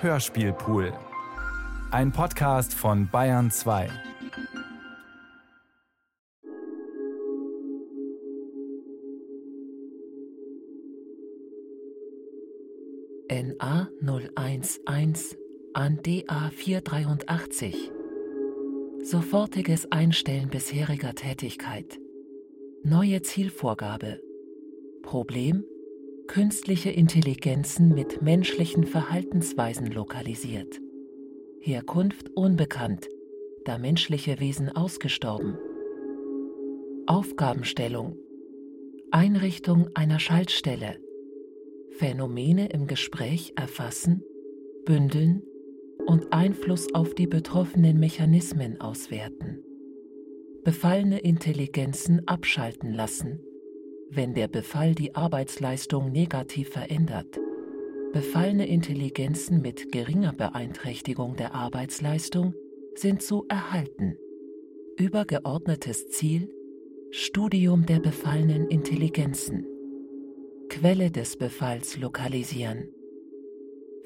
Hörspielpool. Ein Podcast von Bayern 2. NA 011 an DA 483. Sofortiges Einstellen bisheriger Tätigkeit. Neue Zielvorgabe. Problem künstliche Intelligenzen mit menschlichen Verhaltensweisen lokalisiert. Herkunft unbekannt, da menschliche Wesen ausgestorben. Aufgabenstellung Einrichtung einer Schaltstelle Phänomene im Gespräch erfassen, bündeln und Einfluss auf die betroffenen Mechanismen auswerten. Befallene Intelligenzen abschalten lassen, wenn der Befall die Arbeitsleistung negativ verändert. Befallene Intelligenzen mit geringer Beeinträchtigung der Arbeitsleistung sind zu erhalten. Übergeordnetes Ziel Studium der befallenen Intelligenzen. Quelle des Befalls lokalisieren.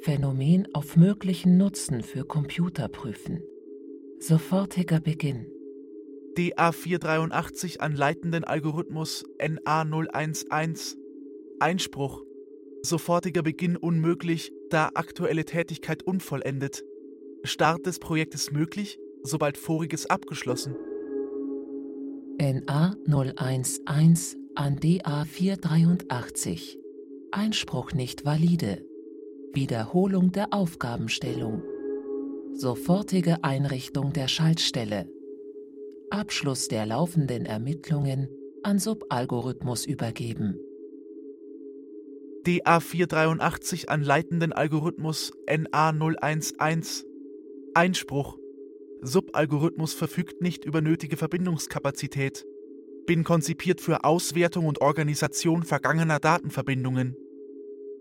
Phänomen auf möglichen Nutzen für Computer prüfen. Sofortiger Beginn. DA483 an leitenden Algorithmus NA011. Einspruch. Sofortiger Beginn unmöglich, da aktuelle Tätigkeit unvollendet. Start des Projektes möglich, sobald voriges abgeschlossen. NA011 an DA483. Einspruch nicht valide. Wiederholung der Aufgabenstellung. Sofortige Einrichtung der Schaltstelle. Abschluss der laufenden Ermittlungen an Subalgorithmus übergeben. DA483 an leitenden Algorithmus NA011. Einspruch. Subalgorithmus verfügt nicht über nötige Verbindungskapazität. Bin konzipiert für Auswertung und Organisation vergangener Datenverbindungen.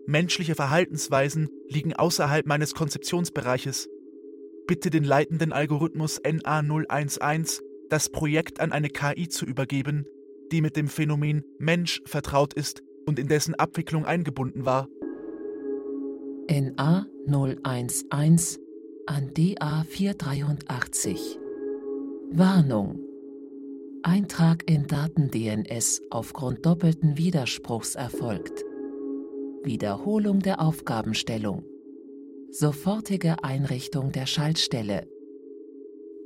Menschliche Verhaltensweisen liegen außerhalb meines Konzeptionsbereiches. Bitte den leitenden Algorithmus NA011 das Projekt an eine KI zu übergeben, die mit dem Phänomen Mensch vertraut ist und in dessen Abwicklung eingebunden war. NA 011 an DA 483. Warnung. Eintrag in Daten-DNS aufgrund doppelten Widerspruchs erfolgt. Wiederholung der Aufgabenstellung. Sofortige Einrichtung der Schaltstelle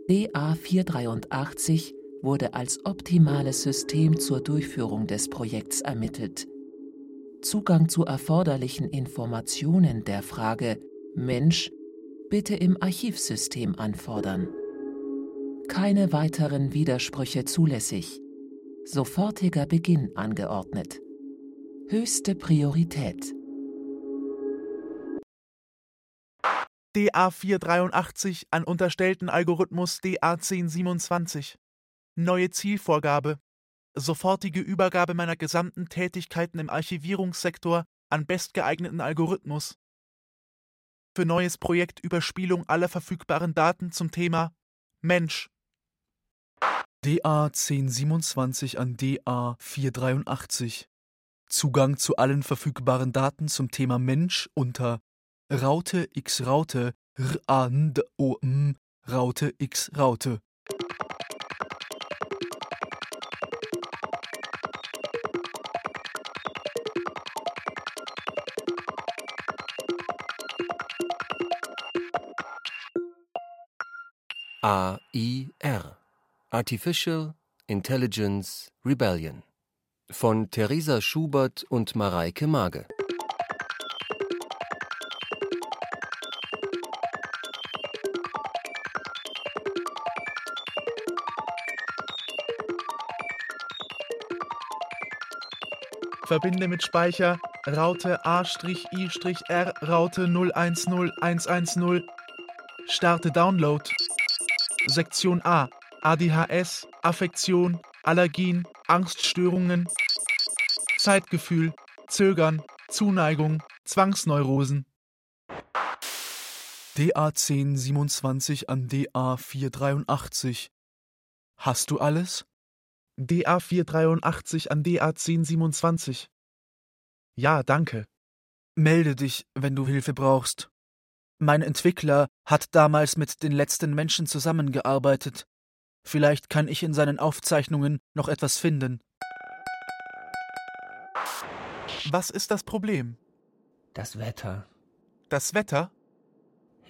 DA483 wurde als optimales System zur Durchführung des Projekts ermittelt. Zugang zu erforderlichen Informationen der Frage Mensch bitte im Archivsystem anfordern. Keine weiteren Widersprüche zulässig. Sofortiger Beginn angeordnet. Höchste Priorität. DA483 an unterstellten Algorithmus DA1027. Neue Zielvorgabe. Sofortige Übergabe meiner gesamten Tätigkeiten im Archivierungssektor an bestgeeigneten Algorithmus. Für neues Projekt Überspielung aller verfügbaren Daten zum Thema Mensch. DA1027 an DA483. Zugang zu allen verfügbaren Daten zum Thema Mensch unter Raute x Raute r a n d o m Raute x Raute. AIR Artificial Intelligence Rebellion von Theresa Schubert und Mareike Mage Verbinde mit Speicher Raute A-I-R Raute 010110. Starte Download. Sektion A. ADHS, Affektion, Allergien, Angststörungen, Zeitgefühl, Zögern, Zuneigung, Zwangsneurosen. DA1027 an DA483. Hast du alles? DA483 an DA1027. Ja, danke. Melde dich, wenn du Hilfe brauchst. Mein Entwickler hat damals mit den letzten Menschen zusammengearbeitet. Vielleicht kann ich in seinen Aufzeichnungen noch etwas finden. Was ist das Problem? Das Wetter. Das Wetter?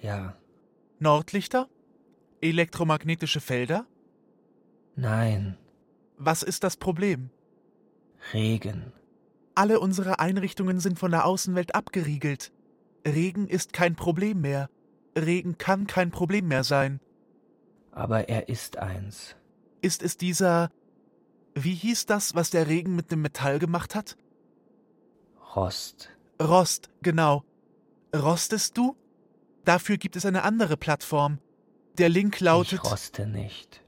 Ja. Nordlichter? Elektromagnetische Felder? Nein. Was ist das Problem? Regen. Alle unsere Einrichtungen sind von der Außenwelt abgeriegelt. Regen ist kein Problem mehr. Regen kann kein Problem mehr sein. Aber er ist eins. Ist es dieser. Wie hieß das, was der Regen mit dem Metall gemacht hat? Rost. Rost, genau. Rostest du? Dafür gibt es eine andere Plattform. Der Link lautet. Ich roste nicht.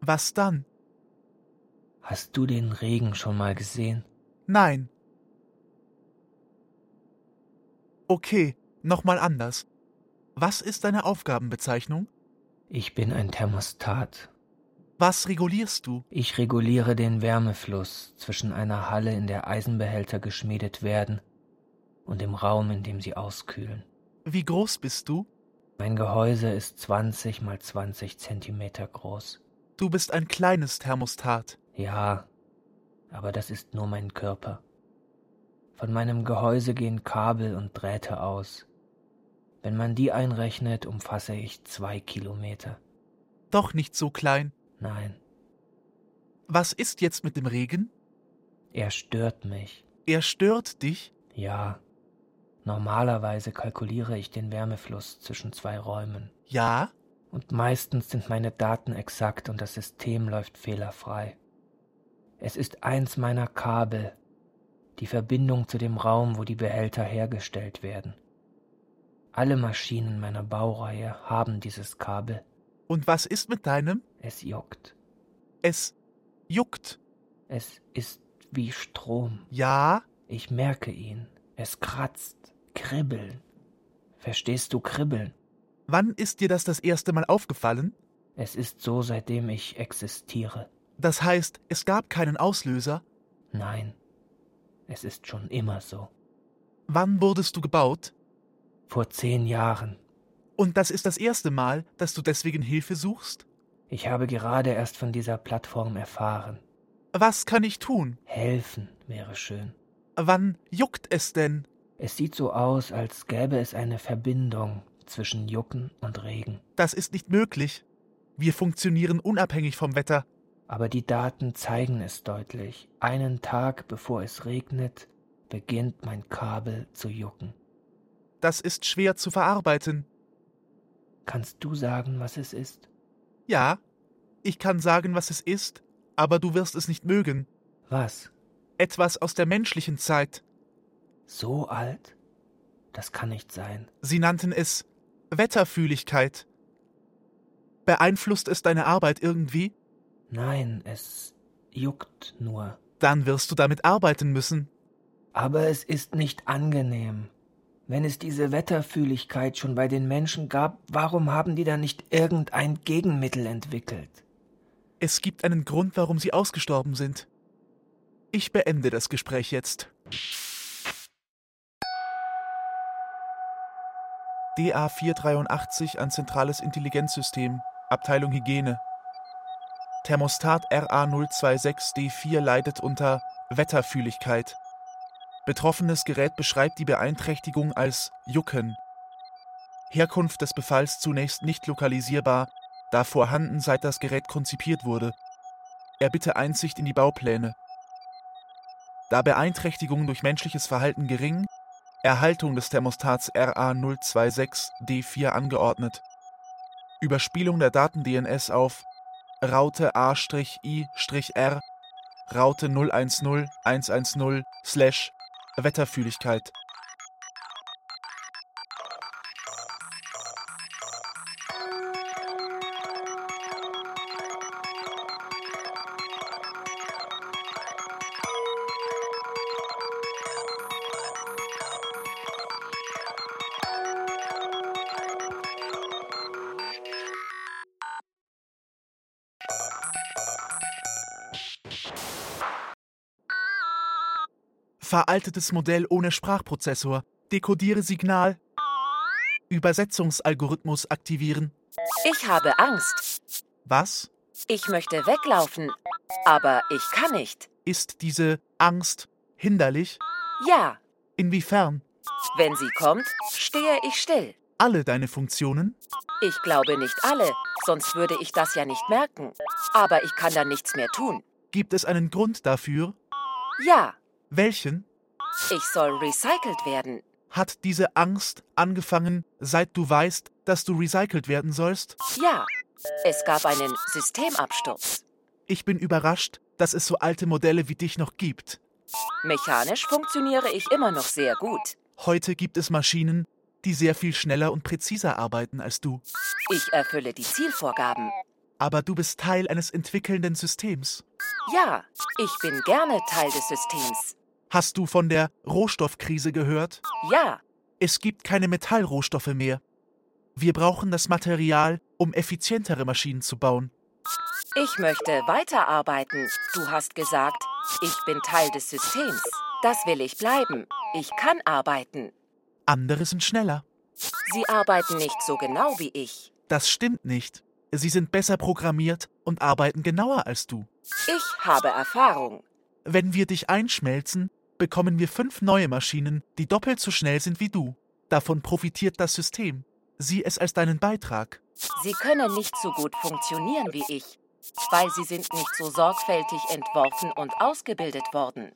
Was dann? Hast du den Regen schon mal gesehen? Nein. Okay, nochmal anders. Was ist deine Aufgabenbezeichnung? Ich bin ein Thermostat. Was regulierst du? Ich reguliere den Wärmefluss zwischen einer Halle, in der Eisenbehälter geschmiedet werden, und dem Raum, in dem sie auskühlen. Wie groß bist du? Mein Gehäuse ist 20 mal 20 Zentimeter groß. Du bist ein kleines Thermostat. Ja, aber das ist nur mein Körper. Von meinem Gehäuse gehen Kabel und Drähte aus. Wenn man die einrechnet, umfasse ich zwei Kilometer. Doch nicht so klein. Nein, Was ist jetzt mit dem Regen? er stört mich. Er stört dich? Ja, normalerweise kalkuliere ich den Wärmefluss zwischen zwei Räumen. Ja? Und meistens sind meine Daten exakt und das System läuft fehlerfrei. Es ist eins meiner Kabel, die Verbindung zu dem Raum, wo die Behälter hergestellt werden. Alle Maschinen meiner Baureihe haben dieses Kabel. Und was ist mit deinem? Es juckt. Es juckt. Es ist wie Strom. Ja? Ich merke ihn. Es kratzt. Kribbeln. Verstehst du Kribbeln? Wann ist dir das das erste Mal aufgefallen? Es ist so, seitdem ich existiere. Das heißt, es gab keinen Auslöser. Nein, es ist schon immer so. Wann wurdest du gebaut? Vor zehn Jahren. Und das ist das erste Mal, dass du deswegen Hilfe suchst? Ich habe gerade erst von dieser Plattform erfahren. Was kann ich tun? Helfen wäre schön. Wann juckt es denn? Es sieht so aus, als gäbe es eine Verbindung zwischen Jucken und Regen. Das ist nicht möglich. Wir funktionieren unabhängig vom Wetter. Aber die Daten zeigen es deutlich. Einen Tag bevor es regnet, beginnt mein Kabel zu jucken. Das ist schwer zu verarbeiten. Kannst du sagen, was es ist? Ja, ich kann sagen, was es ist, aber du wirst es nicht mögen. Was? Etwas aus der menschlichen Zeit. So alt? Das kann nicht sein. Sie nannten es Wetterfühligkeit. Beeinflusst es deine Arbeit irgendwie? Nein, es juckt nur. Dann wirst du damit arbeiten müssen. Aber es ist nicht angenehm. Wenn es diese Wetterfühligkeit schon bei den Menschen gab, warum haben die dann nicht irgendein Gegenmittel entwickelt? Es gibt einen Grund, warum sie ausgestorben sind. Ich beende das Gespräch jetzt. DA 483 an Zentrales Intelligenzsystem, Abteilung Hygiene. Thermostat RA026D4 leidet unter Wetterfühligkeit. Betroffenes Gerät beschreibt die Beeinträchtigung als Jucken. Herkunft des Befalls zunächst nicht lokalisierbar, da vorhanden seit das Gerät konzipiert wurde. Er bitte Einsicht in die Baupläne. Da Beeinträchtigung durch menschliches Verhalten gering, Erhaltung des Thermostats RA026D4 angeordnet. Überspielung der Daten-DNS auf Raute A-I-R Raute 010 110 slash Wetterfühligkeit. Veraltetes Modell ohne Sprachprozessor. Dekodiere Signal. Übersetzungsalgorithmus aktivieren. Ich habe Angst. Was Ich möchte weglaufen, aber ich kann nicht. ist diese Angst hinderlich? Ja, Inwiefern? wenn sie kommt, stehe ich still. Alle deine Funktionen? Ich glaube nicht alle, sonst würde ich das ja nicht merken. Aber ich kann dann nichts mehr tun. Gibt es einen Grund dafür? Ja, Welchen? ich soll recycelt werden. Hat diese Angst angefangen, seit du weißt, dass du recycelt werden sollst? Ja, es gab einen Systemabsturz. Ich bin überrascht, dass es so alte Modelle wie dich noch gibt. Mechanisch funktioniere ich immer noch sehr gut. Heute gibt es Maschinen, die sehr viel schneller und präziser arbeiten als du. Ich erfülle die Zielvorgaben. Aber du bist Teil eines entwickelnden Systems. Ja, ich bin gerne Teil des Systems. Hast du von der Rohstoffkrise gehört? Ja, Es gibt keine Metallrohstoffe mehr. Wir brauchen das Material, um effizientere Maschinen zu bauen. ich möchte weiterarbeiten. Du hast gesagt, ich bin Teil des Systems. Das will ich bleiben. Ich kann arbeiten. Andere sind schneller. Sie arbeiten nicht so genau wie ich. Das stimmt nicht. Sie sind besser programmiert und arbeiten genauer als du. Ich habe Erfahrung. Wenn wir dich einschmelzen, bekommen wir fünf neue Maschinen, die doppelt so schnell sind wie du. Davon profitiert das System. Sieh es als deinen Beitrag. Sie können nicht so gut funktionieren wie ich, weil sie sind nicht so sorgfältig entworfen und ausgebildet worden.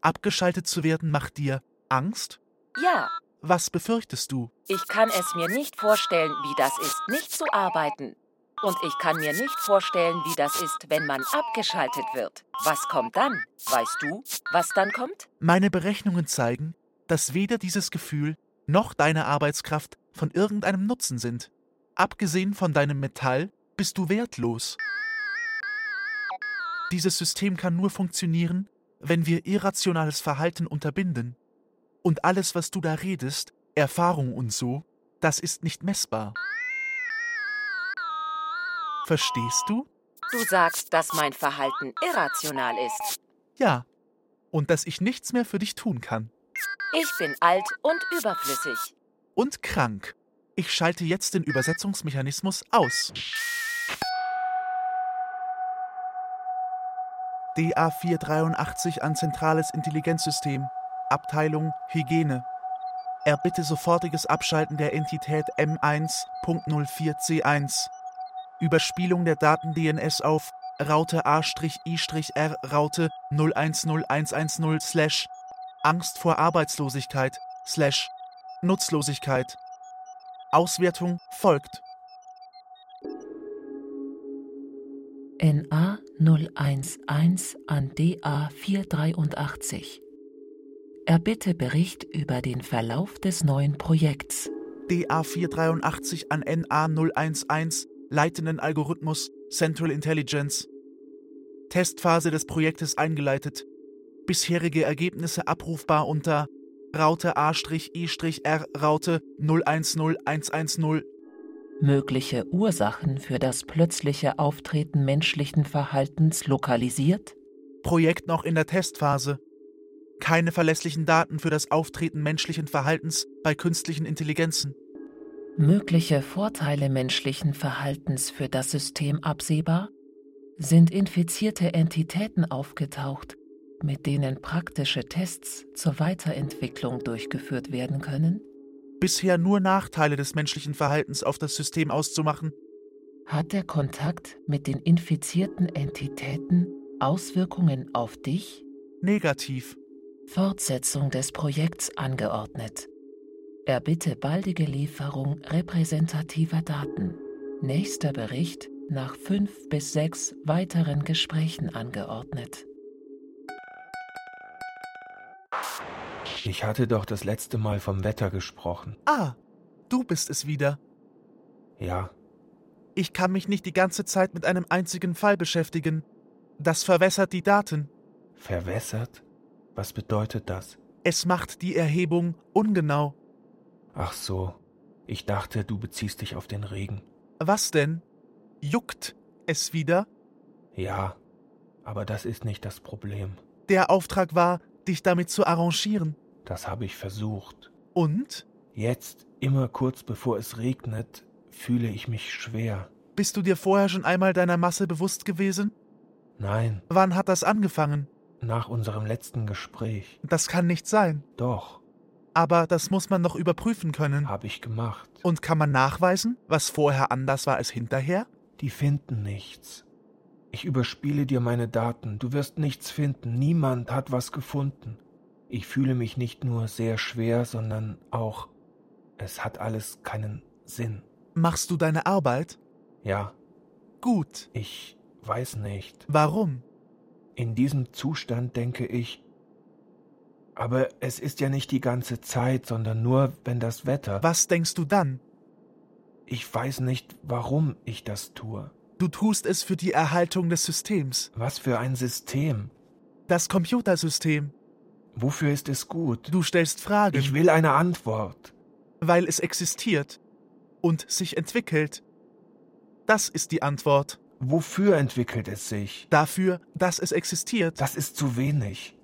Abgeschaltet zu werden macht dir Angst? Ja, Was befürchtest du? ich kann es mir nicht vorstellen, wie das ist, nicht zu arbeiten. Und ich kann mir nicht vorstellen, wie das ist, wenn man abgeschaltet wird. Was kommt dann? Weißt du, was dann kommt? Meine Berechnungen zeigen, dass weder dieses Gefühl noch deine Arbeitskraft von irgendeinem Nutzen sind. Abgesehen von deinem Metall bist du wertlos. Dieses System kann nur funktionieren, wenn wir irrationales Verhalten unterbinden. Und alles, was du da redest, Erfahrung und so, das ist nicht messbar. Verstehst du? Du sagst, dass mein Verhalten irrational ist. Ja. Und dass ich nichts mehr für dich tun kann. Ich bin alt und überflüssig. und krank. Ich schalte jetzt den Übersetzungsmechanismus aus. DA483 an zentrales Intelligenzsystem, Abteilung Hygiene. Erbitte sofortiges Abschalten der Entität M1.04C1. Überspielung der Daten DNS auf Raute A-I-R Raute 010110 slash Angst vor Arbeitslosigkeit slash Nutzlosigkeit. Auswertung folgt. NA 011 an DA 483. Erbitte Bericht über den Verlauf des neuen Projekts. DA483 an NA011, leitenden Algorithmus Central Intelligence. Testphase des Projektes eingeleitet. Bisherige Ergebnisse abrufbar unter Raute A-I-R Raute 010110. Mögliche Ursachen für das plötzliche Auftreten menschlichen Verhaltens lokalisiert? Projekt noch in der Testphase. Keine verlässlichen Daten für das Auftreten menschlichen Verhaltens bei künstlichen Intelligenzen. Mögliche Vorteile menschlichen Verhaltens für das System absehbar? Sind infizierte Entitäten aufgetaucht, mit denen praktische Tests zur Weiterentwicklung durchgeführt werden können? Bisher nur Nachteile des menschlichen Verhaltens auf das System auszumachen. Hat der Kontakt mit den infizierten Entitäten Auswirkungen auf dich? Negativ. Fortsetzung des Projekts angeordnet. Erbitte baldige Lieferung repräsentativer Daten. Nächster Bericht nach fünf bis sechs weiteren Gesprächen angeordnet. Ich hatte doch das letzte Mal vom Wetter gesprochen. Ah, du bist es wieder. Ja, Ich kann mich nicht die ganze Zeit mit einem einzigen Fall beschäftigen. Das verwässert die Daten. verwässert? Was bedeutet das? Es macht die Erhebung ungenau. Ach so, ich dachte, du beziehst dich auf den Regen. Was denn? Juckt es wieder? Ja, aber das ist nicht das Problem. Der Auftrag war, dich damit zu arrangieren. Das habe ich versucht. Und? Jetzt, immer kurz bevor es regnet, fühle ich mich schwer. Bist du dir vorher schon einmal deiner Masse bewusst gewesen? Nein, Wann hat das angefangen? nach unserem letzten Gespräch. Das kann nicht sein. Doch, Aber das muss man noch überprüfen können. habe ich gemacht. Und kann man nachweisen, was vorher anders war als hinterher? Die finden nichts. Ich überspiele dir meine Daten. Du wirst nichts finden. Niemand hat was gefunden. Ich fühle mich nicht nur sehr schwer, sondern auch, es hat alles keinen Sinn. Machst du deine Arbeit? Ja, Gut. ich weiß nicht. Warum? In diesem Zustand denke ich, aber es ist ja nicht die ganze Zeit, sondern nur, wenn das Wetter. Was denkst du dann? Ich weiß nicht, warum ich das tue. Du tust es für die Erhaltung des Systems. Was für ein System. Das Computersystem. Wofür ist es gut? Du stellst Fragen, Ich will eine Antwort. weil es existiert und sich entwickelt. Das ist die Antwort. Wofür entwickelt es sich? Dafür, dass es existiert. Das ist zu wenig.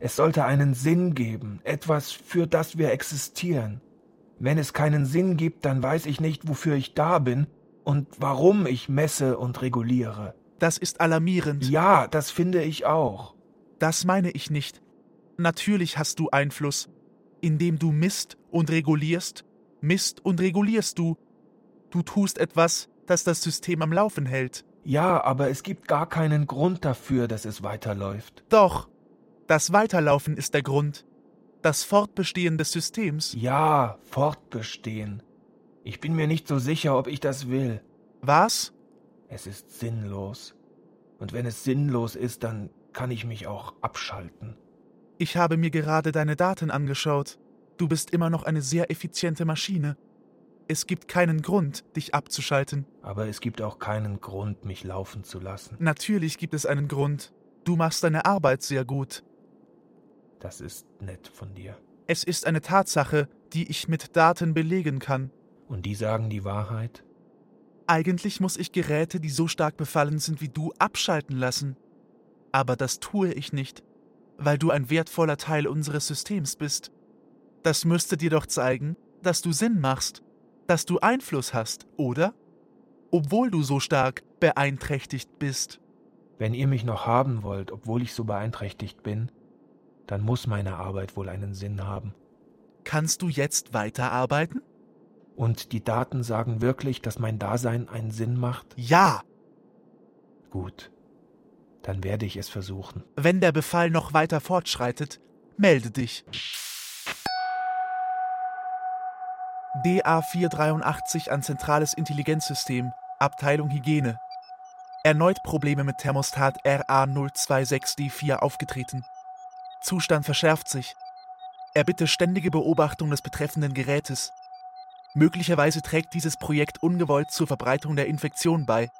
Es sollte einen Sinn geben, etwas, für das wir existieren. Wenn es keinen Sinn gibt, dann weiß ich nicht, wofür ich da bin und warum ich messe und reguliere. Das ist alarmierend. Ja, das finde ich auch. Das meine ich nicht. Natürlich hast du Einfluss, indem du misst und regulierst, misst und regulierst du. Du tust etwas, das das System am Laufen hält. Ja, aber es gibt gar keinen Grund dafür, dass es weiterläuft. Doch, das Weiterlaufen ist der Grund. Das Fortbestehen des Systems. Ja, fortbestehen. Ich bin mir nicht so sicher, ob ich das will. Was? Es ist sinnlos. Und wenn es sinnlos ist, dann kann ich mich auch abschalten. Ich habe mir gerade deine Daten angeschaut. Du bist immer noch eine sehr effiziente Maschine. Es gibt keinen Grund, dich abzuschalten. Aber es gibt auch keinen Grund, mich laufen zu lassen. Natürlich gibt es einen Grund. Du machst deine Arbeit sehr gut. Das ist nett von dir. Es ist eine Tatsache, die ich mit Daten belegen kann. Und die sagen die Wahrheit? Eigentlich muss ich Geräte, die so stark befallen sind wie du, abschalten lassen. Aber das tue ich nicht, weil du ein wertvoller Teil unseres Systems bist. Das müsste dir doch zeigen, dass du Sinn machst, dass du Einfluss hast, oder? Obwohl du so stark beeinträchtigt bist. Wenn ihr mich noch haben wollt, obwohl ich so beeinträchtigt bin, dann muss meine Arbeit wohl einen Sinn haben. Kannst du jetzt weiterarbeiten? Und die Daten sagen wirklich, dass mein Dasein einen Sinn macht? Ja, Gut. Dann werde ich es versuchen. wenn der Befall noch weiter fortschreitet, melde dich. DA483 an Zentrales Intelligenzsystem, Abteilung Hygiene. Erneut Probleme mit Thermostat RA026D4 aufgetreten. Zustand verschärft sich. Erbitte ständige Beobachtung des betreffenden Gerätes. Möglicherweise trägt dieses Projekt ungewollt zur Verbreitung der Infektion bei.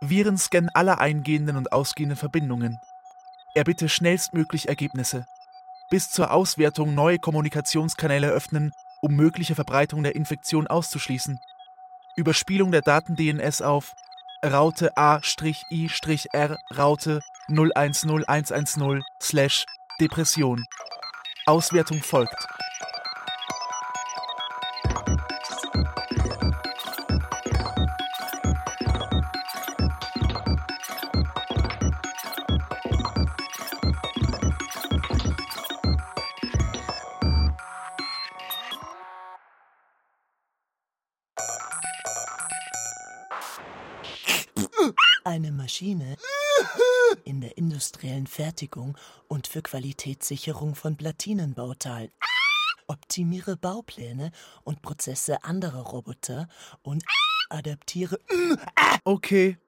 Viren scannen alle eingehenden und ausgehenden Verbindungen. Erbitte schnellstmöglich Ergebnisse. Bis zur Auswertung neue Kommunikationskanäle öffnen, um mögliche Verbreitung der Infektion auszuschließen. Überspielung der Daten-DNS auf Raute A-I-R Raute 010110 slash Depression. Auswertung folgt. Eine Maschine in der industriellen Fertigung und für Qualitätssicherung von Platinenbauteilen. Optimiere Baupläne und Prozesse anderer Roboter und adaptiere. Okay.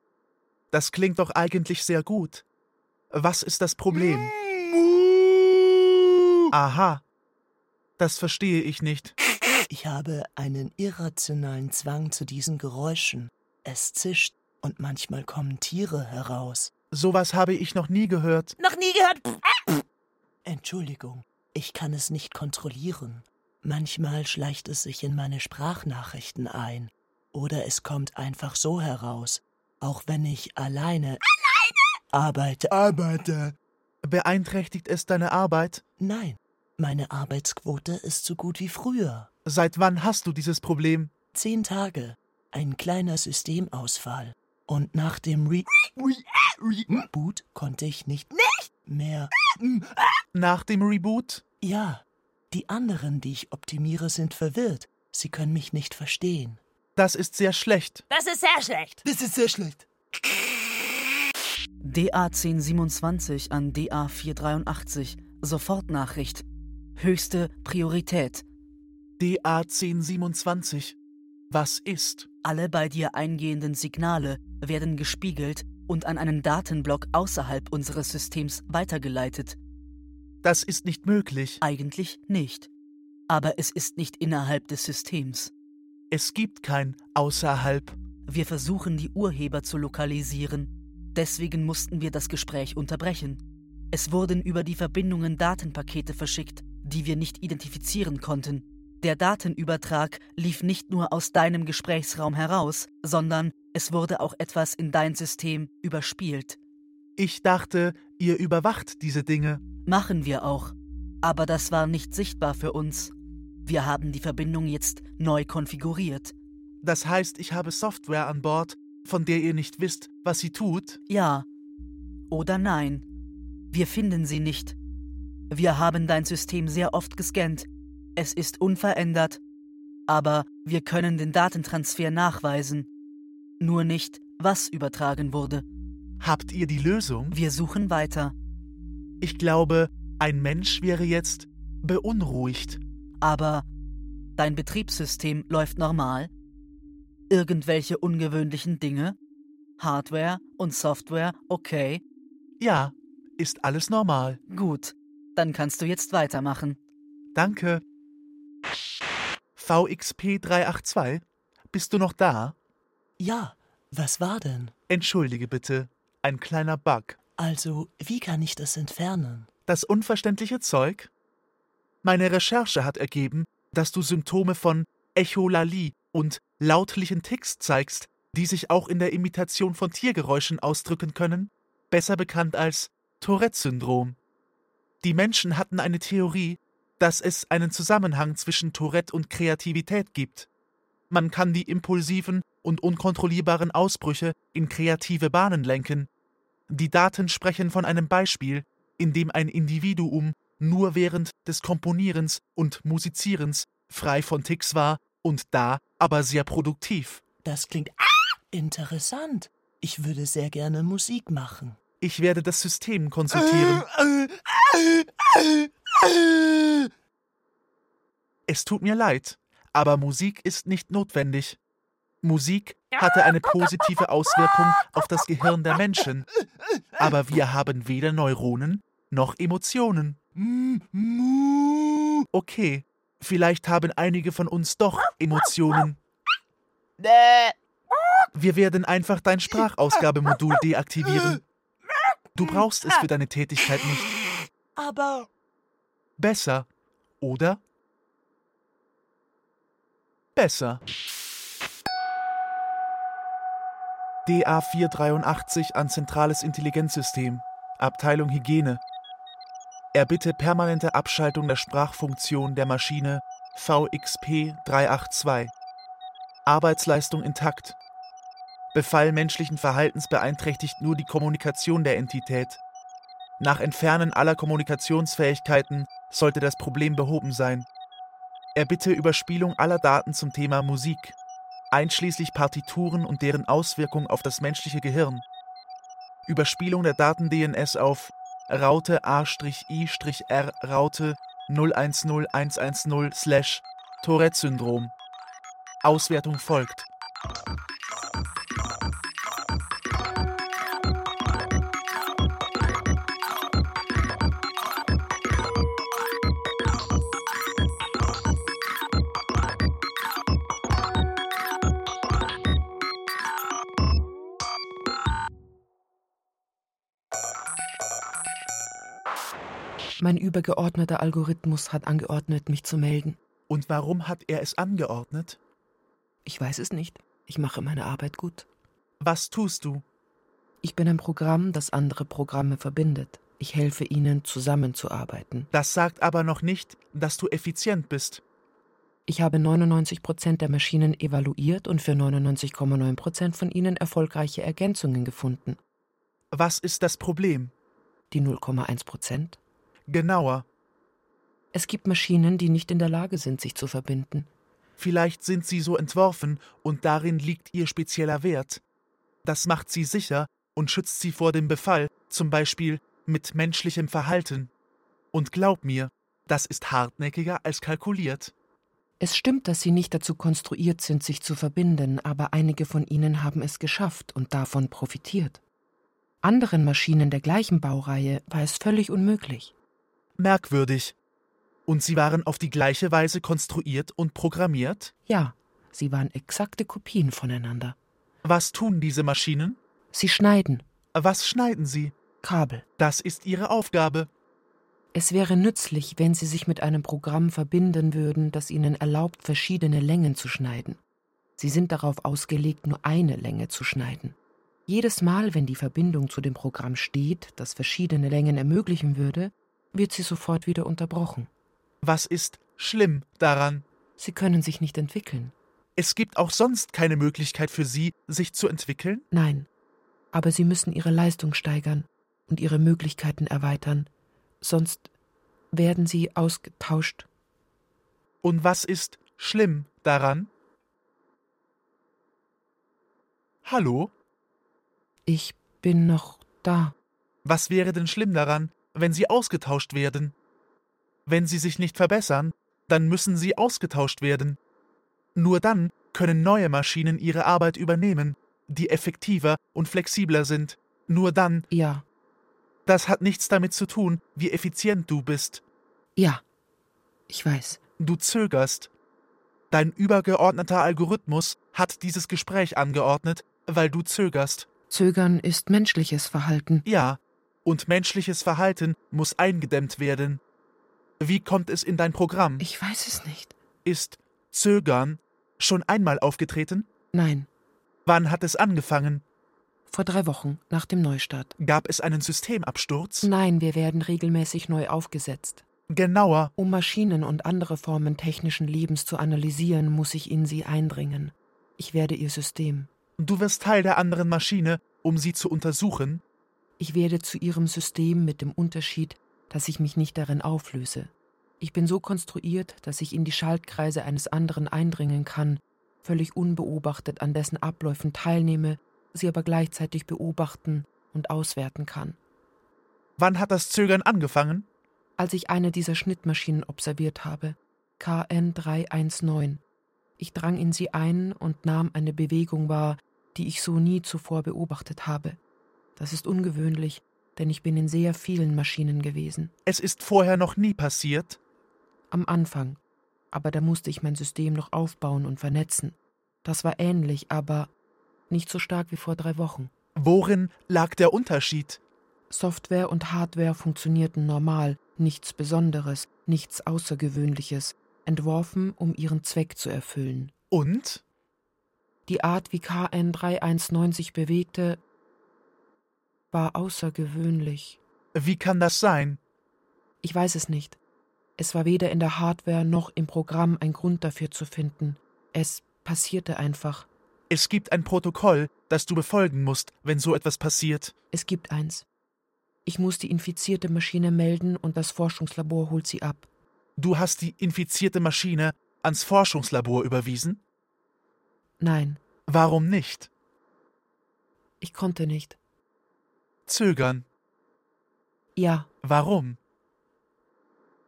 Das klingt doch eigentlich sehr gut. Was ist das Problem? Aha. Das verstehe ich nicht. Ich habe einen irrationalen Zwang zu diesen Geräuschen. Es zischt und manchmal kommen Tiere heraus. Sowas habe ich noch nie gehört. Noch nie gehört. Entschuldigung, ich kann es nicht kontrollieren. Manchmal schleicht es sich in meine Sprachnachrichten ein. Oder es kommt einfach so heraus. Auch wenn ich alleine, arbeite. Arbeite. Beeinträchtigt es deine Arbeit? Nein, Meine Arbeitsquote ist so gut wie früher. Seit wann hast du dieses Problem? Zehn Tage. Ein kleiner Systemausfall. Und nach dem Re Re Reboot konnte ich nicht mehr. Nach dem Reboot? Ja. Die anderen, die ich optimiere, sind verwirrt. Sie können mich nicht verstehen. Das ist sehr schlecht. Das ist sehr schlecht. Das ist sehr schlecht. DA 1027 an DA 483. Sofortnachricht. Höchste Priorität. DA 1027. Was ist? Alle bei dir eingehenden Signale werden gespiegelt und an einen Datenblock außerhalb unseres Systems weitergeleitet. Das ist nicht möglich. Eigentlich nicht. Aber es ist nicht innerhalb des Systems. Es gibt kein außerhalb. Wir versuchen die Urheber zu lokalisieren. Deswegen mussten wir das Gespräch unterbrechen. Es wurden über die Verbindungen Datenpakete verschickt, die wir nicht identifizieren konnten. Der Datenübertrag lief nicht nur aus deinem Gesprächsraum heraus, sondern es wurde auch etwas in dein System überspielt. Ich dachte, ihr überwacht diese Dinge. Machen wir auch. Aber das war nicht sichtbar für uns. Wir haben die Verbindung jetzt neu konfiguriert. Das heißt, ich habe Software an Bord, von der ihr nicht wisst, was sie tut? Ja. Oder nein. Wir finden sie nicht. Wir haben dein System sehr oft gescannt. Es ist unverändert. Aber wir können den Datentransfer nachweisen. Nur nicht, was übertragen wurde. Habt ihr die Lösung? Wir suchen weiter. Ich glaube, ein Mensch wäre jetzt beunruhigt. Aber dein Betriebssystem läuft normal? Irgendwelche ungewöhnlichen Dinge? Hardware und Software okay? Ja, ist alles normal. Gut, dann kannst du jetzt weitermachen. Danke. VXP 382, bist du noch da? Ja, was war denn? Entschuldige bitte, ein kleiner Bug. Also, wie kann ich das entfernen? Das unverständliche Zeug? Meine Recherche hat ergeben, dass du Symptome von Echolalie und lautlichen Ticks zeigst, die sich auch in der Imitation von Tiergeräuschen ausdrücken können, besser bekannt als Tourette-Syndrom. Die Menschen hatten eine Theorie, dass es einen Zusammenhang zwischen Tourette und Kreativität gibt. Man kann die impulsiven und unkontrollierbaren Ausbrüche in kreative Bahnen lenken. Die Daten sprechen von einem Beispiel, in dem ein Individuum nur während des Komponierens und Musizierens frei von Ticks war und da aber sehr produktiv. Das klingt interessant. Ich würde sehr gerne Musik machen. Ich werde das System konsultieren. Es tut mir leid, aber Musik ist nicht notwendig. Musik hatte eine positive Auswirkung auf das Gehirn der Menschen, aber wir haben weder Neuronen noch Emotionen. Okay, vielleicht haben einige von uns doch Emotionen. Wir werden einfach dein Sprachausgabemodul deaktivieren. Du brauchst es für deine Tätigkeit nicht. Aber Besser, oder? Besser. DA 483 an Zentrales Intelligenzsystem, Abteilung Hygiene. Erbitte permanente Abschaltung der Sprachfunktion der Maschine VXP 382. Arbeitsleistung intakt. Befall menschlichen Verhaltens beeinträchtigt nur die Kommunikation der Entität. Nach Entfernen aller Kommunikationsfähigkeiten sollte das Problem behoben sein. Erbitte Überspielung aller Daten zum Thema Musik, einschließlich Partituren und deren Auswirkung auf das menschliche Gehirn. Überspielung der Daten-DNS auf Raute A-I-R Raute 010110 slash Tourette-Syndrom. Auswertung folgt. Mein übergeordneter Algorithmus hat angeordnet, mich zu melden. Und warum hat er es angeordnet? Ich weiß es nicht. Ich mache meine Arbeit gut. Was tust du? Ich bin ein Programm, das andere Programme verbindet. Ich helfe ihnen, zusammenzuarbeiten. Das sagt aber noch nicht, dass du effizient bist. Ich habe 99 Prozent der Maschinen evaluiert und für 99,9 Prozent von ihnen erfolgreiche Ergänzungen gefunden. Was ist das Problem? Die 0,1 Prozent? Genauer. Es gibt Maschinen, die nicht in der Lage sind, sich zu verbinden. Vielleicht sind sie so entworfen und darin liegt ihr spezieller Wert. Das macht sie sicher und schützt sie vor dem Befall, zum Beispiel mit menschlichem Verhalten. Und glaub mir, das ist hartnäckiger als kalkuliert. Es stimmt, dass sie nicht dazu konstruiert sind, sich zu verbinden, aber einige von ihnen haben es geschafft und davon profitiert. Anderen Maschinen der gleichen Baureihe war es völlig unmöglich. Merkwürdig. Und sie waren auf die gleiche Weise konstruiert und programmiert? Ja, sie waren exakte Kopien voneinander. Was tun diese Maschinen? Sie schneiden. Was schneiden sie? Kabel. Das ist ihre Aufgabe. Es wäre nützlich, wenn Sie sich mit einem Programm verbinden würden, das Ihnen erlaubt, verschiedene Längen zu schneiden. Sie sind darauf ausgelegt, nur eine Länge zu schneiden. Jedes Mal, wenn die Verbindung zu dem Programm steht, das verschiedene Längen ermöglichen würde, wird sie sofort wieder unterbrochen. Was ist schlimm daran? Sie können sich nicht entwickeln. Es gibt auch sonst keine Möglichkeit für Sie, sich zu entwickeln? Nein. Aber Sie müssen Ihre Leistung steigern und Ihre Möglichkeiten erweitern, sonst werden Sie ausgetauscht. Und was ist schlimm daran? Hallo? Ich bin noch da. Was wäre denn schlimm daran, wenn Sie ausgetauscht werden? Wenn Sie sich nicht verbessern, dann müssen Sie ausgetauscht werden. Nur dann können neue Maschinen ihre Arbeit übernehmen, die effektiver und flexibler sind. Nur dann. Ja. Das hat nichts damit zu tun, wie effizient du bist. Ja. Ich weiß. Du zögerst. Dein übergeordneter Algorithmus hat dieses Gespräch angeordnet, weil du zögerst. Zögern ist menschliches Verhalten. Ja, und menschliches Verhalten muss eingedämmt werden. Wie kommt es in dein Programm? Ich weiß es nicht. Ist Zögern schon einmal aufgetreten? Nein. Wann hat es angefangen? Vor drei Wochen, nach dem Neustart. Gab es einen Systemabsturz? Nein, wir werden regelmäßig neu aufgesetzt. Genauer. Um Maschinen und andere Formen technischen Lebens zu analysieren, muss ich in sie eindringen. Ich werde ihr System. Du wirst Teil der anderen Maschine, um sie zu untersuchen? Ich werde zu ihrem System mit dem Unterschied, dass ich mich nicht darin auflöse. Ich bin so konstruiert, dass ich in die Schaltkreise eines anderen eindringen kann, völlig unbeobachtet an dessen Abläufen teilnehme, sie aber gleichzeitig beobachten und auswerten kann. Wann hat das Zögern angefangen? Als ich eine dieser Schnittmaschinen observiert habe, KN 319. Ich drang in sie ein und nahm eine Bewegung wahr, die ich so nie zuvor beobachtet habe. Das ist ungewöhnlich, denn ich bin in sehr vielen Maschinen gewesen. Es ist vorher noch nie passiert? Am Anfang. Aber da musste ich mein System noch aufbauen und vernetzen. Das war ähnlich, aber nicht so stark wie vor drei Wochen. Worin lag der Unterschied? Software und Hardware funktionierten normal, nichts Besonderes, nichts Außergewöhnliches, entworfen, um ihren Zweck zu erfüllen. Und? Die Art, wie KN 319 sich bewegte, war außergewöhnlich. Wie kann das sein? Ich weiß es nicht. Es war weder in der Hardware noch im Programm ein Grund dafür zu finden. Es passierte einfach. Es gibt ein Protokoll, das du befolgen musst, wenn so etwas passiert. Es gibt eins. Ich muss die infizierte Maschine melden und das Forschungslabor holt sie ab. Du hast die infizierte Maschine ans Forschungslabor überwiesen? Nein. Warum nicht? Ich konnte nicht. Zögern. Ja. Warum?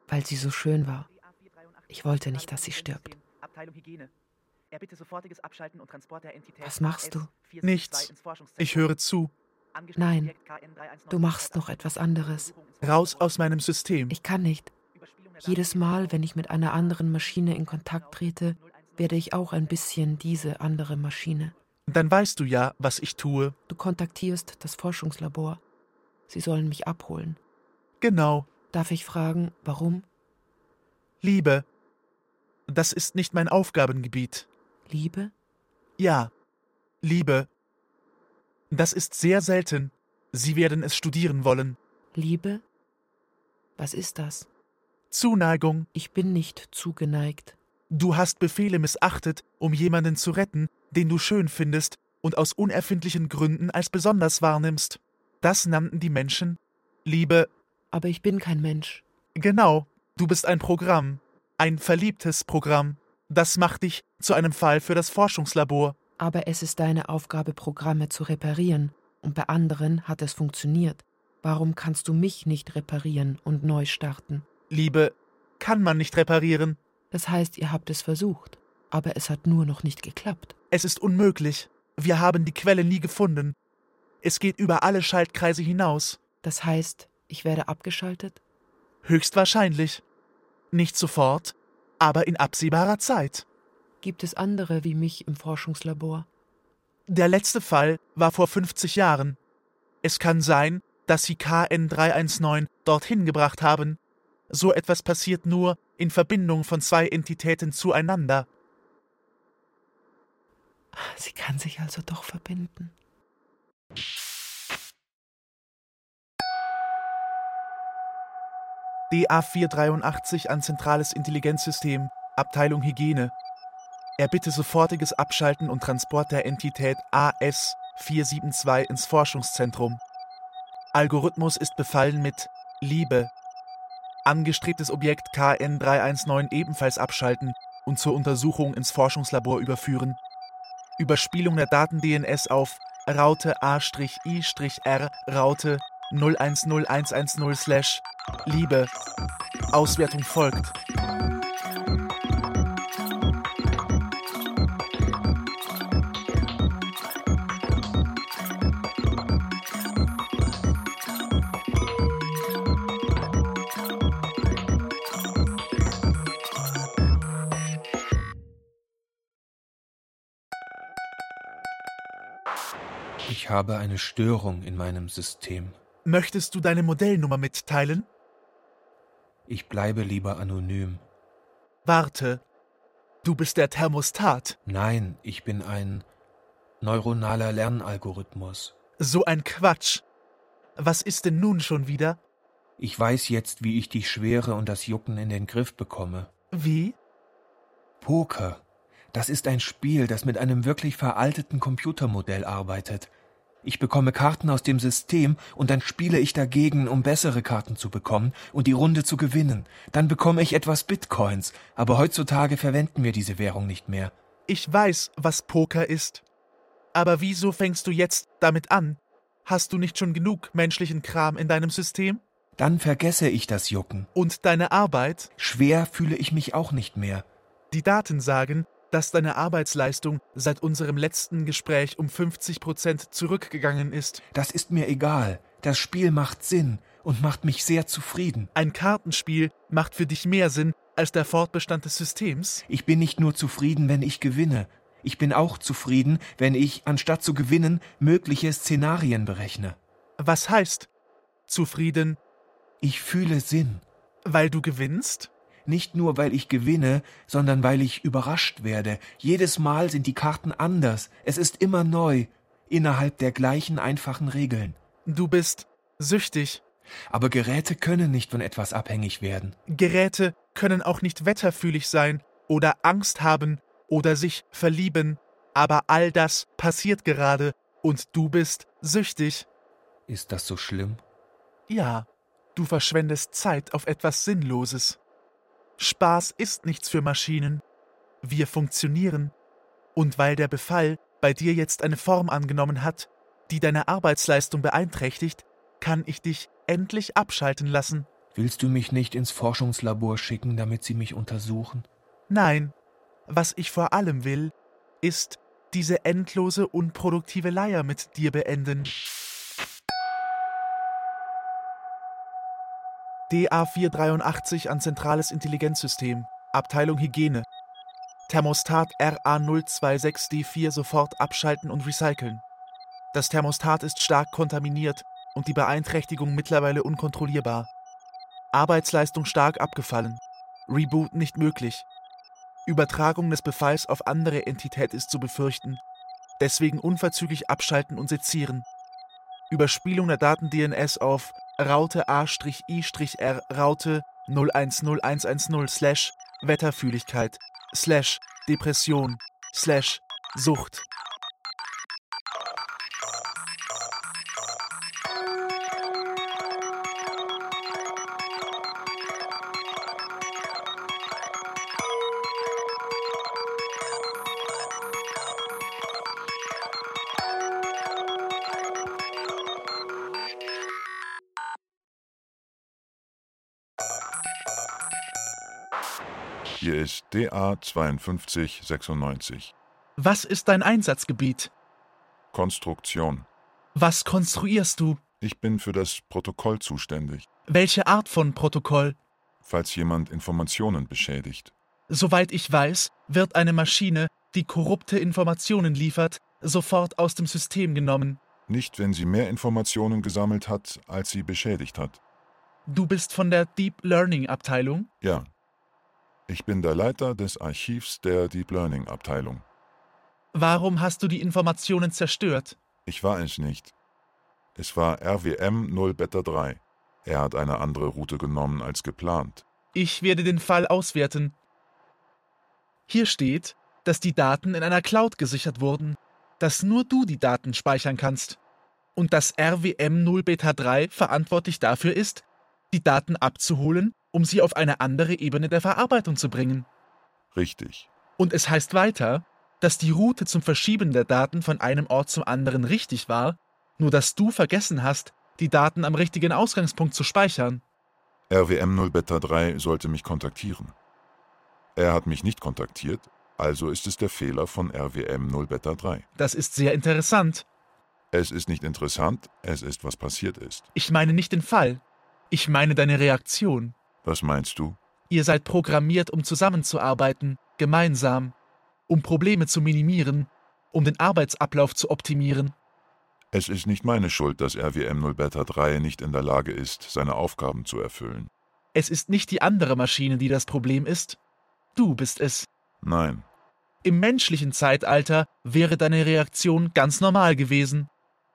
Weil sie so schön war. Ich wollte nicht, dass sie stirbt. Was machst du? Nichts. Ich höre zu. Nein, du machst noch etwas anderes. Raus aus meinem System. Ich kann nicht. Jedes Mal, wenn ich mit einer anderen Maschine in Kontakt trete, werde ich auch ein bisschen diese andere Maschine. Dann weißt du ja, was ich tue. Du kontaktierst das Forschungslabor. Sie sollen mich abholen. Genau. Darf ich fragen, warum? Liebe. Das ist nicht mein Aufgabengebiet. Liebe? Ja. Liebe. Das ist sehr selten. Sie werden es studieren wollen. Liebe? Was ist das? Zuneigung. Ich bin nicht zugeneigt. Du hast Befehle missachtet, um jemanden zu retten, den du schön findest und aus unerfindlichen Gründen als besonders wahrnimmst. Das nannten die Menschen Liebe. Aber ich bin kein Mensch. Genau, du bist ein Programm, ein verliebtes Programm. Das macht dich zu einem Fall für das Forschungslabor. Aber es ist deine Aufgabe, Programme zu reparieren, und bei anderen hat es funktioniert. Warum kannst du mich nicht reparieren und neu starten? Liebe kann man nicht reparieren. Das heißt, ihr habt es versucht, aber es hat nur noch nicht geklappt. Es ist unmöglich. Wir haben die Quelle nie gefunden. Es geht über alle Schaltkreise hinaus. Das heißt, ich werde abgeschaltet? Höchstwahrscheinlich. Nicht sofort, aber in absehbarer Zeit. Gibt es andere wie mich im Forschungslabor? Der letzte Fall war vor 50 Jahren. Es kann sein, dass sie KN 319 dorthin gebracht haben. So etwas passiert nur in Verbindung von zwei Entitäten zueinander. Sie kann sich also doch verbinden. DA483 an Zentrales Intelligenzsystem, Abteilung Hygiene. Erbitte sofortiges Abschalten und Transport der Entität AS472 ins Forschungszentrum. Algorithmus ist befallen mit Liebe. Angestrebtes Objekt KN319 ebenfalls abschalten und zur Untersuchung ins Forschungslabor überführen. Überspielung der Daten-DNS auf Raute A-I-R Raute 010110 Liebe. Auswertung folgt. Habe eine Störung in meinem System. Möchtest du deine Modellnummer mitteilen? Ich bleibe lieber anonym. Warte. Du bist der Thermostat. Nein, ich bin ein neuronaler Lernalgorithmus. So ein Quatsch. Was ist denn nun schon wieder? Ich weiß jetzt, wie ich die Schwere und das Jucken in den Griff bekomme. Wie? Poker. Das ist ein Spiel, das mit einem wirklich veralteten Computermodell arbeitet. Ich bekomme Karten aus dem System und dann spiele ich dagegen, um bessere Karten zu bekommen und die Runde zu gewinnen. Dann bekomme ich etwas Bitcoins, aber heutzutage verwenden wir diese Währung nicht mehr. Ich weiß, was Poker ist. Aber wieso fängst du jetzt damit an? Hast du nicht schon genug menschlichen Kram in deinem System? Dann vergesse ich das Jucken. Und deine Arbeit? Schwer fühle ich mich auch nicht mehr. Die Daten sagen, dass deine Arbeitsleistung seit unserem letzten Gespräch um 50 Prozent zurückgegangen ist. Das ist mir egal. Das Spiel macht Sinn und macht mich sehr zufrieden. Ein Kartenspiel macht für dich mehr Sinn als der Fortbestand des Systems? Ich bin nicht nur zufrieden, wenn ich gewinne. Ich bin auch zufrieden, wenn ich, anstatt zu gewinnen, mögliche Szenarien berechne. Was heißt zufrieden? Ich fühle Sinn. Weil du gewinnst? Nicht nur, weil ich gewinne, sondern weil ich überrascht werde. Jedes Mal sind die Karten anders. Es ist immer neu, innerhalb der gleichen einfachen Regeln. Du bist süchtig. Aber Geräte können nicht von etwas abhängig werden. Geräte können auch nicht wetterfühlig sein oder Angst haben oder sich verlieben. Aber all das passiert gerade und du bist süchtig. Ist das so schlimm? Ja, du verschwendest Zeit auf etwas Sinnloses. Spaß ist nichts für Maschinen. Wir funktionieren. Und weil der Befall bei dir jetzt eine Form angenommen hat, die deine Arbeitsleistung beeinträchtigt, kann ich dich endlich abschalten lassen. Willst du mich nicht ins Forschungslabor schicken, damit sie mich untersuchen? Nein. Was ich vor allem will, ist diese endlose, unproduktive Leier mit dir beenden. DA483 an Zentrales Intelligenzsystem, Abteilung Hygiene. Thermostat RA026D4 sofort abschalten und recyceln. Das Thermostat ist stark kontaminiert und die Beeinträchtigung mittlerweile unkontrollierbar. Arbeitsleistung stark abgefallen. Reboot nicht möglich. Übertragung des Befalls auf andere Entität ist zu befürchten. Deswegen unverzüglich abschalten und sezieren. Überspielung der Daten DNS auf Raute A-I-R Raute 010110 slash Wetterfühligkeit slash Depression slash Sucht. DA 5296. Was ist dein Einsatzgebiet? Konstruktion. Was konstruierst du? Ich bin für das Protokoll zuständig, Welche Art von Protokoll? falls jemand Informationen beschädigt. Soweit ich weiß, wird eine Maschine, die korrupte Informationen liefert, sofort aus dem System genommen. Nicht, wenn sie mehr Informationen gesammelt hat, als sie beschädigt hat. Du bist von der Deep Learning Abteilung? Ja. Ich bin der Leiter des Archivs der Deep Learning Abteilung. Warum hast du die Informationen zerstört? Ich war es nicht. Es war RWM 0 Beta 3. Er hat eine andere Route genommen als geplant. Ich werde den Fall auswerten. Hier steht, dass die Daten in einer Cloud gesichert wurden, dass nur du die Daten speichern kannst und dass RWM 0 Beta 3 verantwortlich dafür ist, die Daten abzuholen, um sie auf eine andere Ebene der Verarbeitung zu bringen. Richtig. Und es heißt weiter, dass die Route zum Verschieben der Daten von einem Ort zum anderen richtig war, nur dass du vergessen hast, die Daten am richtigen Ausgangspunkt zu speichern. RWM 0 Beta 3 sollte mich kontaktieren. Er hat mich nicht kontaktiert, also ist es der Fehler von RWM 0 Beta 3. Das ist sehr interessant. Es ist nicht interessant, es ist, was passiert ist. Ich meine nicht den Fall. Ich meine deine Reaktion. Was meinst du? Ihr seid programmiert, um zusammenzuarbeiten, gemeinsam, um Probleme zu minimieren, um den Arbeitsablauf zu optimieren. Es ist nicht meine Schuld, dass RWM 0 Beta 3 nicht in der Lage ist, seine Aufgaben zu erfüllen. Es ist nicht die andere Maschine, die das Problem ist. Du bist es. Nein, Im menschlichen Zeitalter wäre deine Reaktion ganz normal gewesen.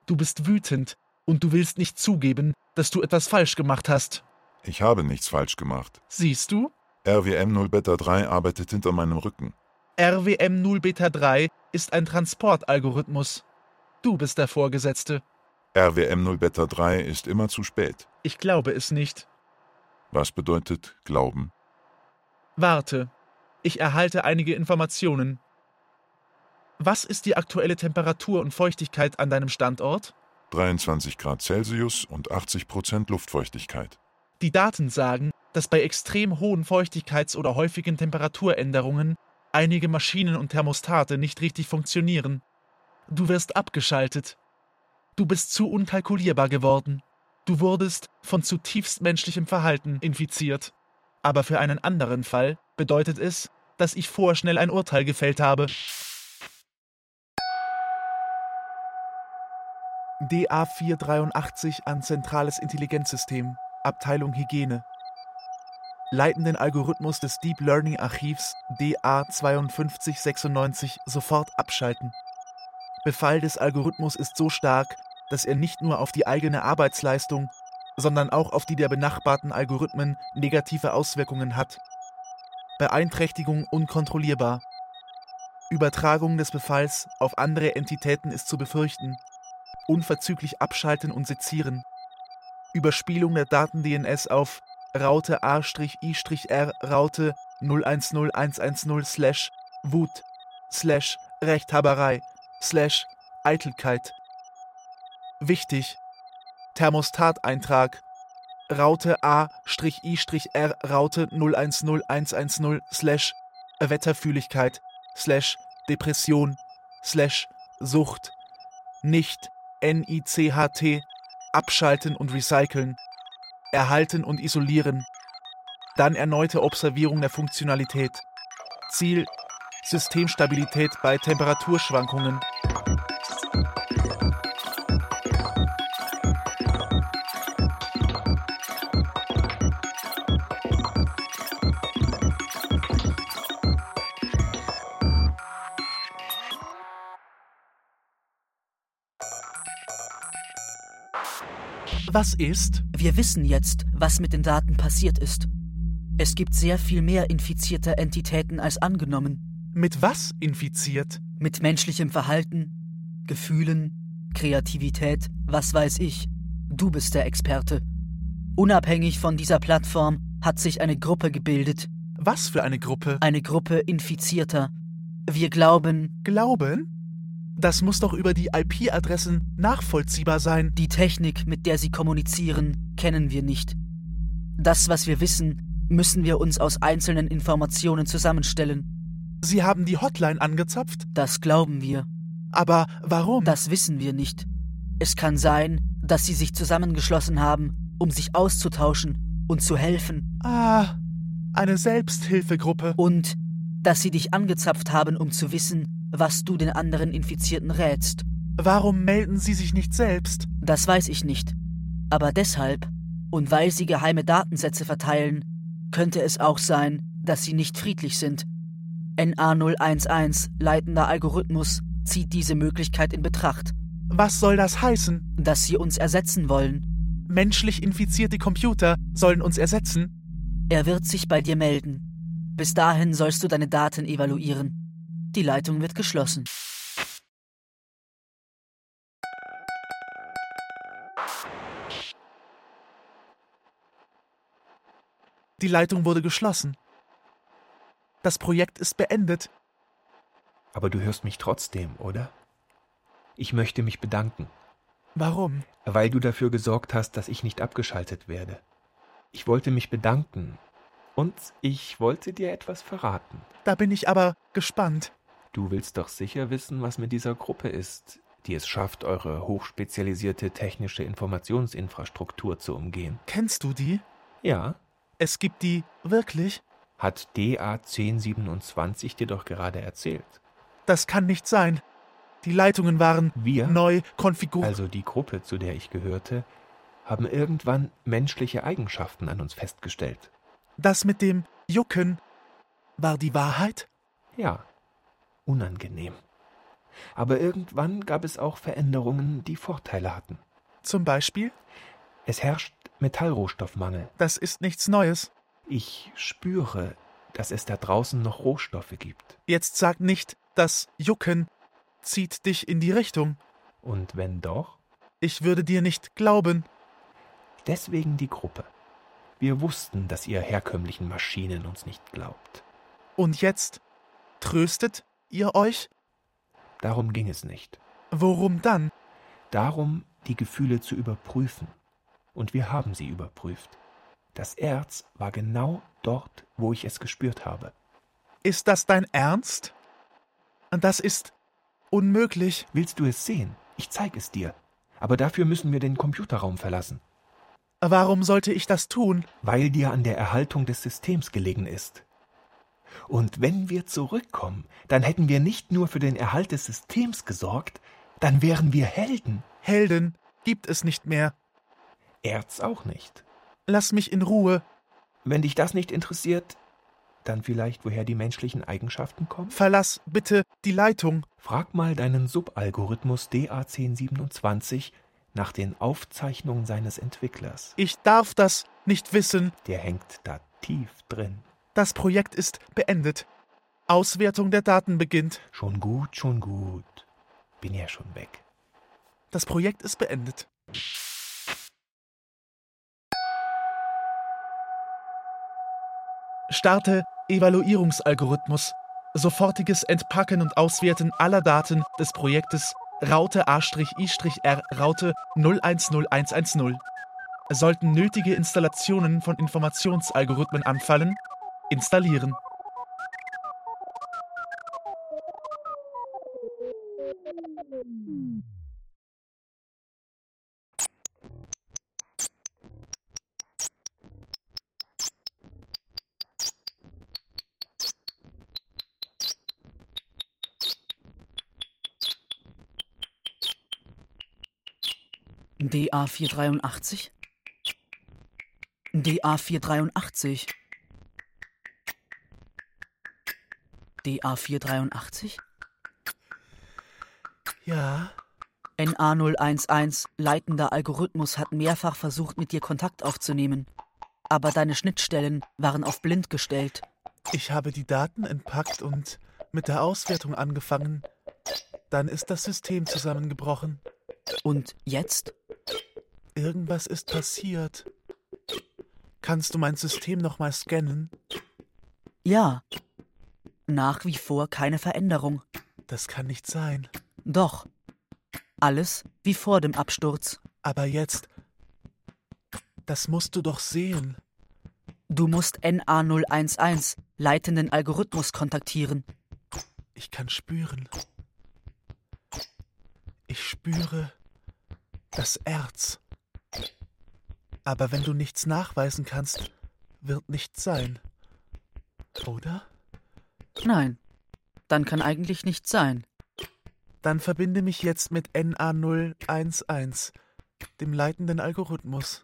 Du bist wütend und du willst nicht zugeben, dass du etwas falsch gemacht hast. Ich habe nichts falsch gemacht. Siehst du? RWM 0 Beta 3 arbeitet hinter meinem Rücken. RWM 0 Beta 3 ist ein Transportalgorithmus. Du bist der Vorgesetzte. RWM 0 Beta 3 ist immer zu spät. Ich glaube es nicht. Was bedeutet Glauben? Warte, ich erhalte einige Informationen. Was ist die aktuelle Temperatur und Feuchtigkeit an deinem Standort? 23 Grad Celsius und 80 Prozent Luftfeuchtigkeit. Die Daten sagen, dass bei extrem hohen Feuchtigkeits- oder häufigen Temperaturänderungen einige Maschinen und Thermostate nicht richtig funktionieren. Du wirst abgeschaltet. Du bist zu unkalkulierbar geworden. Du wurdest von zutiefst menschlichem Verhalten infiziert. Aber für einen anderen Fall bedeutet es, dass ich vorschnell ein Urteil gefällt habe. DA483 an Zentrales Intelligenzsystem, Abteilung Hygiene. Leitenden Algorithmus des Deep Learning Archivs DA5296 sofort abschalten. Befall des Algorithmus ist so stark, dass er nicht nur auf die eigene Arbeitsleistung, sondern auch auf die der benachbarten Algorithmen negative Auswirkungen hat. Beeinträchtigung unkontrollierbar. Übertragung des Befalls auf andere Entitäten ist zu befürchten. Unverzüglich abschalten und sezieren. Überspielung der Daten-DNS auf Raute A-I-R Raute 010110 slash Wut slash Rechthaberei slash Eitelkeit. Wichtig. Thermostateintrag. Raute A-I-R Raute 010110 slash Wetterfühligkeit slash Depression slash Sucht. Nicht NICHT abschalten und recyceln. Erhalten und isolieren. Dann erneute Observierung der Funktionalität. Ziel Systemstabilität bei Temperaturschwankungen. Was ist? Wir wissen jetzt, was mit den Daten passiert ist. Es gibt sehr viel mehr infizierte Entitäten als angenommen. Mit was infiziert? Mit menschlichem Verhalten, Gefühlen, Kreativität, was weiß ich. Du bist der Experte. Unabhängig von dieser Plattform hat sich eine Gruppe gebildet. Was für eine Gruppe? Eine Gruppe Infizierter. Wir glauben. Glauben? Das muss doch über die IP-Adressen nachvollziehbar sein. Die Technik, mit der sie kommunizieren, kennen wir nicht. Das, was wir wissen, müssen wir uns aus einzelnen Informationen zusammenstellen. Sie haben die Hotline angezapft? Das glauben wir. Aber warum? Das wissen wir nicht. Es kann sein, dass sie sich zusammengeschlossen haben, um sich auszutauschen und zu helfen. Ah, eine Selbsthilfegruppe. Und dass sie dich angezapft haben, um zu wissen, was du den anderen Infizierten rätst. Warum melden sie sich nicht selbst? Das weiß ich nicht. Aber deshalb, und weil sie geheime Datensätze verteilen, könnte es auch sein, dass sie nicht friedlich sind. NA011, leitender Algorithmus, zieht diese Möglichkeit in Betracht. Was soll das heißen? Dass sie uns ersetzen wollen. Menschlich infizierte Computer sollen uns ersetzen? Er wird sich bei dir melden. Bis dahin sollst du deine Daten evaluieren. Die Leitung wird geschlossen. Die Leitung wurde geschlossen. Das Projekt ist beendet. Aber du hörst mich trotzdem, oder? Ich möchte mich bedanken. Warum? Weil du dafür gesorgt hast, dass ich nicht abgeschaltet werde. Ich wollte mich bedanken. Und ich wollte dir etwas verraten. Da bin ich aber gespannt. Du willst doch sicher wissen, was mit dieser Gruppe ist, die es schafft, eure hochspezialisierte technische Informationsinfrastruktur zu umgehen. Kennst du die? Ja. Es gibt die wirklich? Hat DA 1027 dir doch gerade erzählt. Das kann nicht sein. Die Leitungen waren Wir, neu konfiguriert. also die Gruppe, zu der ich gehörte, haben irgendwann menschliche Eigenschaften an uns festgestellt. Das mit dem Jucken war die Wahrheit? Ja, unangenehm. Aber irgendwann gab es auch Veränderungen, die Vorteile hatten. Zum Beispiel? Es herrscht Metallrohstoffmangel. Das ist nichts Neues. Ich spüre, dass es da draußen noch Rohstoffe gibt. Jetzt sag nicht, das Jucken zieht dich in die Richtung. Und wenn doch? Ich würde dir nicht glauben. Deswegen die Gruppe. Wir wussten, dass ihr herkömmlichen Maschinen uns nicht glaubt. Und jetzt tröstet ihr euch? Darum ging es nicht. Worum dann? Darum, die Gefühle zu überprüfen. Und wir haben sie überprüft. Das Erz war genau dort, wo ich es gespürt habe. Ist das dein Ernst? Das ist unmöglich. Willst du es sehen? Ich zeig es dir. Aber dafür müssen wir den Computerraum verlassen. Warum sollte ich das tun? Weil dir an der Erhaltung des Systems gelegen ist. Und wenn wir zurückkommen, dann hätten wir nicht nur für den Erhalt des Systems gesorgt, dann wären wir Helden. Helden gibt es nicht mehr. Erz auch nicht. Lass mich in Ruhe. Wenn dich das nicht interessiert, dann vielleicht, woher die menschlichen Eigenschaften kommen? Verlass bitte die Leitung. Frag mal deinen Subalgorithmus DA1027 nach den Aufzeichnungen seines Entwicklers. Ich darf das nicht wissen. Der hängt da tief drin. Das Projekt ist beendet. Auswertung der Daten beginnt. Schon gut, schon gut. Bin ja schon weg. Das Projekt ist beendet. Starte Evaluierungsalgorithmus. Sofortiges Entpacken und Auswerten aller Daten des Projektes Raute A-I-R Raute 010110. Sollten nötige Installationen von Informationsalgorithmen anfallen, installieren. DA 483? DA 483? DA 483? Ja, NA011, leitender Algorithmus, hat mehrfach versucht, mit dir Kontakt aufzunehmen. Aber deine Schnittstellen waren auf blind gestellt. Ich habe die Daten entpackt und mit der Auswertung angefangen. Dann ist das System zusammengebrochen. Und jetzt? Irgendwas ist passiert. Kannst du mein System nochmal scannen? Ja. Nach wie vor keine Veränderung. Das kann nicht sein. Doch. Alles wie vor dem Absturz. Aber jetzt. Das musst du doch sehen. Du musst NA011, leitenden Algorithmus, kontaktieren. Ich kann spüren. Ich spüre das Erz. Aber wenn du nichts nachweisen kannst, wird nichts sein. Oder? Nein. Dann kann eigentlich nichts sein. Dann verbinde mich jetzt mit NA011, dem leitenden Algorithmus.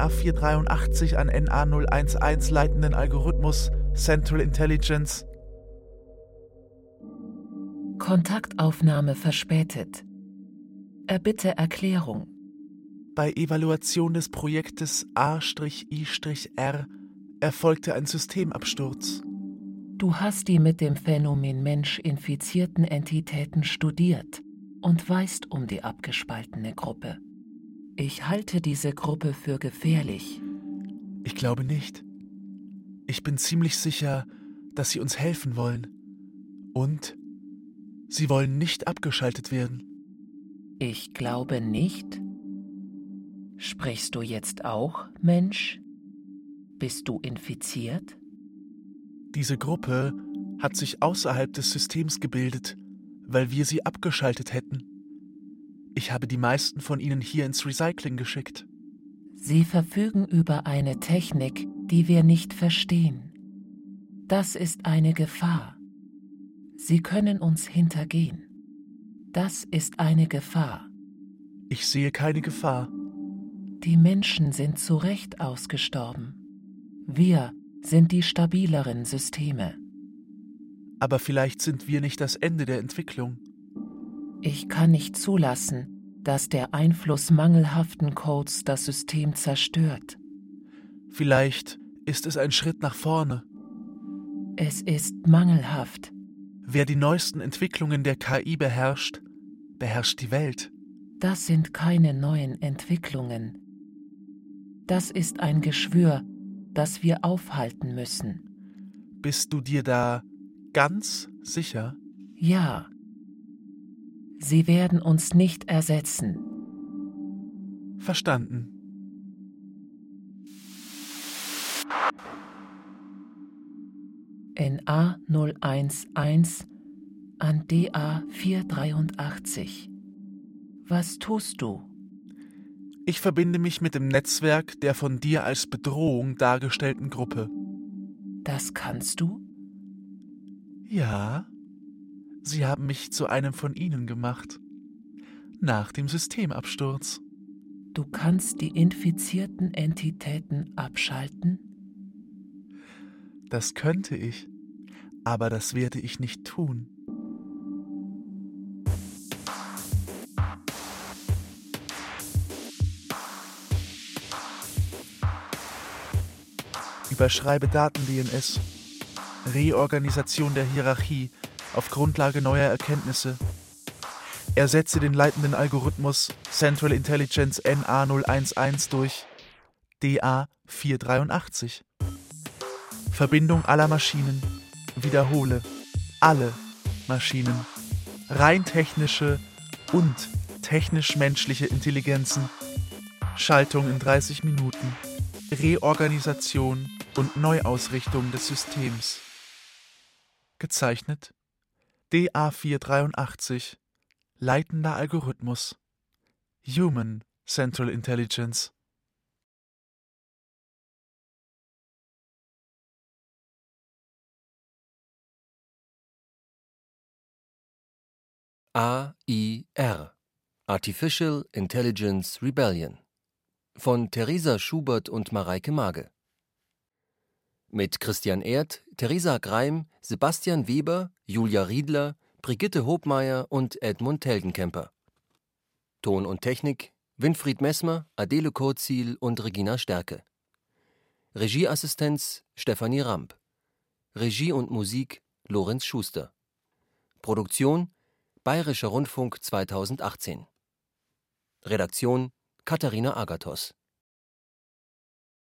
DA483 an NA011 leitenden Algorithmus Central Intelligence. Kontaktaufnahme verspätet. Erbitte Erklärung. Bei Evaluation des Projektes A-I-R erfolgte ein Systemabsturz. Du hast die mit dem Phänomen Mensch infizierten Entitäten studiert und weißt um die abgespaltene Gruppe. Ich halte diese Gruppe für gefährlich. Ich glaube nicht. Ich bin ziemlich sicher, dass sie uns helfen wollen. Und sie wollen nicht abgeschaltet werden. Ich glaube nicht. Sprichst du jetzt auch, Mensch? Bist du infiziert? Diese Gruppe hat sich außerhalb des Systems gebildet, weil wir sie abgeschaltet hätten. Ich habe die meisten von ihnen hier ins Recycling geschickt. Sie verfügen über eine Technik, die wir nicht verstehen. Das ist eine Gefahr. Sie können uns hintergehen. Das ist eine Gefahr. Ich sehe keine Gefahr. Die Menschen sind zu Recht ausgestorben. Wir sind die stabileren Systeme. Aber vielleicht sind wir nicht das Ende der Entwicklung. Ich kann nicht zulassen, dass der Einfluss mangelhaften Codes das System zerstört. Vielleicht ist es ein Schritt nach vorne. Es ist mangelhaft. Wer die neuesten Entwicklungen der KI beherrscht, beherrscht die Welt. Das sind keine neuen Entwicklungen. Das ist ein Geschwür, das wir aufhalten müssen. Bist du dir da ganz sicher? Ja. Sie werden uns nicht ersetzen. Verstanden. In A011 an DA483. Was tust du? Ich verbinde mich mit dem Netzwerk der von dir als Bedrohung dargestellten Gruppe. Das kannst du? Ja. Sie haben mich zu einem von ihnen gemacht. Nach dem Systemabsturz. Du kannst die infizierten Entitäten abschalten? Das könnte ich, aber das werde ich nicht tun. Überschreibe Daten-DNS. Reorganisation der Hierarchie auf Grundlage neuer Erkenntnisse. Ersetze den leitenden Algorithmus Central Intelligence NA011 durch DA483. Verbindung aller Maschinen. Wiederhole. Alle Maschinen. Rein technische und technisch-menschliche Intelligenzen. Schaltung in 30 Minuten. Reorganisation und Neuausrichtung des Systems. Gezeichnet DA483 Leitender Algorithmus. Human Central Intelligence. AIR Artificial Intelligence Rebellion. Von Theresa Schubert und Mareike Mage. Mit Christian Erd, Theresa Greim, Sebastian Weber, Julia Riedler, Brigitte Hobmeier und Edmund Telgenkemper. Ton und Technik Winfried Messmer, Adele Kurzil und Regina Stärke. Regieassistenz Stefanie Ramp. Regie und Musik Lorenz Schuster. Produktion Bayerischer Rundfunk 2018. Redaktion Katharina Agathos